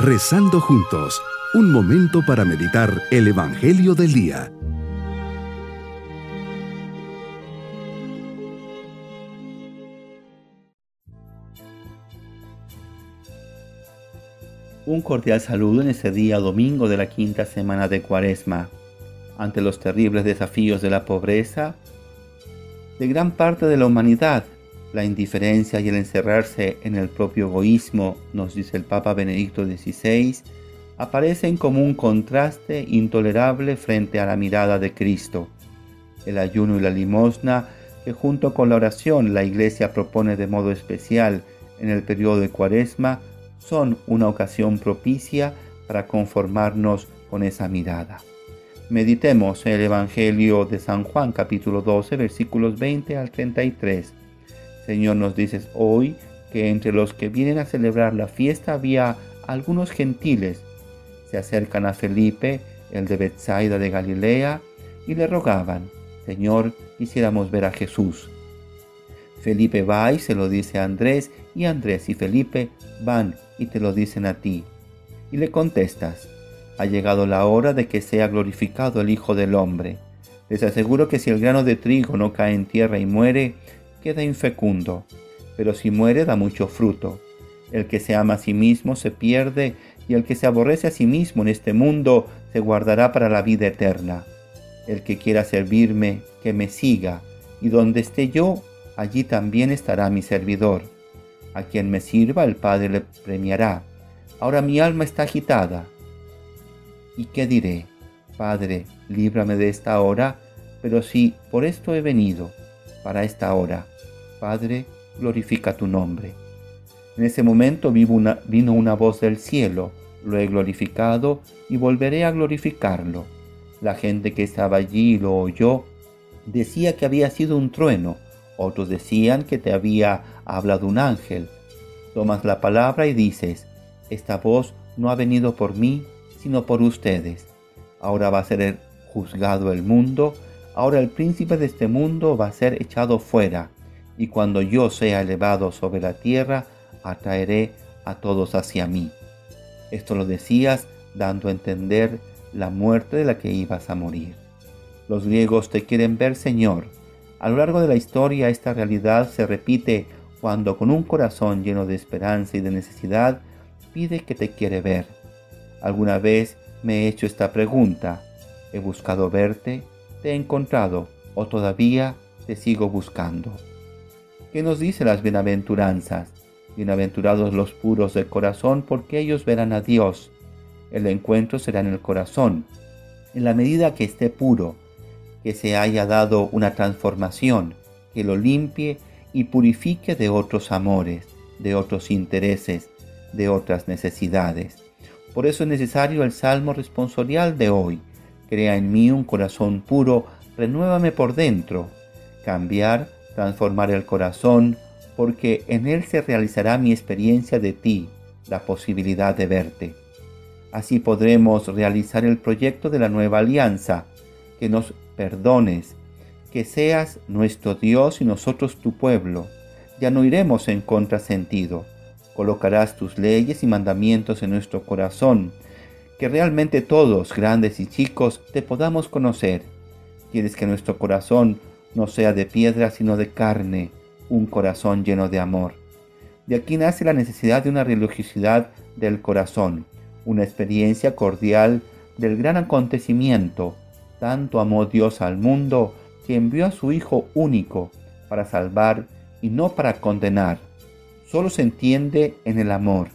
Rezando juntos, un momento para meditar el Evangelio del Día. Un cordial saludo en este día domingo de la quinta semana de Cuaresma. Ante los terribles desafíos de la pobreza, de gran parte de la humanidad, la indiferencia y el encerrarse en el propio egoísmo, nos dice el Papa Benedicto XVI, aparecen como un contraste intolerable frente a la mirada de Cristo. El ayuno y la limosna, que junto con la oración la Iglesia propone de modo especial en el periodo de Cuaresma, son una ocasión propicia para conformarnos con esa mirada. Meditemos el Evangelio de San Juan capítulo 12 versículos 20 al 33. Señor, nos dices hoy que entre los que vienen a celebrar la fiesta había algunos gentiles. Se acercan a Felipe, el de Bethsaida de Galilea, y le rogaban, Señor, quisiéramos ver a Jesús. Felipe va y se lo dice a Andrés, y Andrés y Felipe van y te lo dicen a ti. Y le contestas, ha llegado la hora de que sea glorificado el Hijo del Hombre. Les aseguro que si el grano de trigo no cae en tierra y muere, queda infecundo, pero si muere da mucho fruto. El que se ama a sí mismo se pierde, y el que se aborrece a sí mismo en este mundo se guardará para la vida eterna. El que quiera servirme, que me siga, y donde esté yo, allí también estará mi servidor. A quien me sirva el Padre le premiará. Ahora mi alma está agitada. ¿Y qué diré? Padre, líbrame de esta hora, pero si por esto he venido, para esta hora, Padre, glorifica tu nombre. En ese momento vino una voz del cielo, lo he glorificado y volveré a glorificarlo. La gente que estaba allí lo oyó, decía que había sido un trueno, otros decían que te había hablado un ángel. Tomas la palabra y dices, esta voz no ha venido por mí, sino por ustedes. Ahora va a ser juzgado el mundo, ahora el príncipe de este mundo va a ser echado fuera, y cuando yo sea elevado sobre la tierra, atraeré a todos hacia mí. Esto lo decías dando a entender la muerte de la que ibas a morir. Los griegos te quieren ver, Señor, a lo largo de la historia esta realidad se repite cuando con un corazón lleno de esperanza y de necesidad pide que te quiere ver. Alguna vez me he hecho esta pregunta. ¿He buscado verte? ¿Te he encontrado? ¿O todavía te sigo buscando? ¿Qué nos dice las bienaventuranzas? Bienaventurados los puros de corazón porque ellos verán a Dios. El encuentro será en el corazón. En la medida que esté puro, que se haya dado una transformación que lo limpie y purifique de otros amores, de otros intereses, de otras necesidades. Por eso es necesario el salmo responsorial de hoy. Crea en mí un corazón puro, renuévame por dentro. Cambiar, transformar el corazón, porque en él se realizará mi experiencia de ti, la posibilidad de verte. Así podremos realizar el proyecto de la nueva alianza, que nos perdones, que seas nuestro Dios y nosotros tu pueblo. Ya no iremos en contrasentido. Colocarás tus leyes y mandamientos en nuestro corazón, que realmente todos, grandes y chicos, te podamos conocer. Quieres que nuestro corazón no sea de piedra, sino de carne, un corazón lleno de amor. De aquí nace la necesidad de una religiosidad del corazón, una experiencia cordial del gran acontecimiento tanto amó Dios al mundo que envió a su Hijo único para salvar y no para condenar. Solo se entiende en el amor.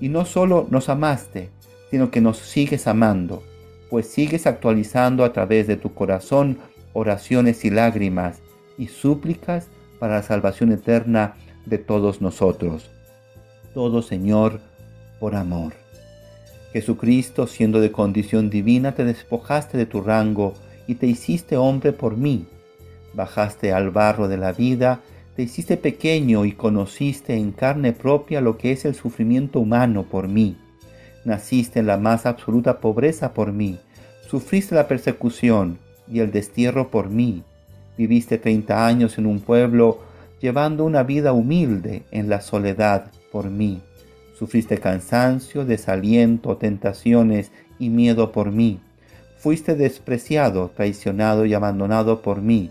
Y no solo nos amaste, sino que nos sigues amando, pues sigues actualizando a través de tu corazón oraciones y lágrimas y súplicas para la salvación eterna de todos nosotros. Todo Señor por amor. Jesucristo, siendo de condición divina, te despojaste de tu rango y te hiciste hombre por mí. Bajaste al barro de la vida, te hiciste pequeño y conociste en carne propia lo que es el sufrimiento humano por mí. Naciste en la más absoluta pobreza por mí, sufriste la persecución y el destierro por mí. Viviste treinta años en un pueblo llevando una vida humilde en la soledad por mí Sufriste cansancio, desaliento, tentaciones y miedo por mí. Fuiste despreciado, traicionado y abandonado por mí.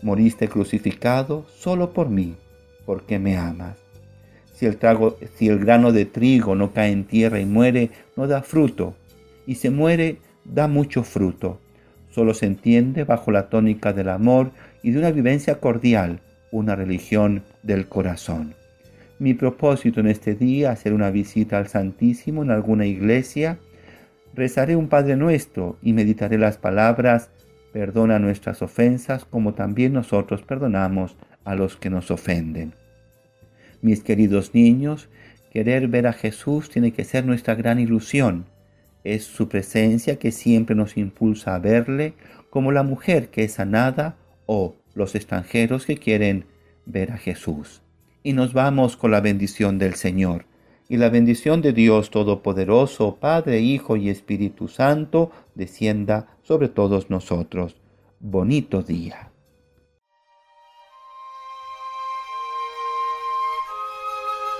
Moriste crucificado solo por mí, porque me amas. Si el, trago, si el grano de trigo no cae en tierra y muere, no da fruto. Y se muere, da mucho fruto. Solo se entiende bajo la tónica del amor y de una vivencia cordial, una religión del corazón. Mi propósito en este día, hacer una visita al Santísimo en alguna iglesia, rezaré un Padre Nuestro y meditaré las palabras, perdona nuestras ofensas como también nosotros perdonamos a los que nos ofenden. Mis queridos niños, querer ver a Jesús tiene que ser nuestra gran ilusión. Es su presencia que siempre nos impulsa a verle como la mujer que es sanada o los extranjeros que quieren ver a Jesús y nos vamos con la bendición del Señor. Y la bendición de Dios Todopoderoso, Padre, Hijo y Espíritu Santo, descienda sobre todos nosotros. Bonito día.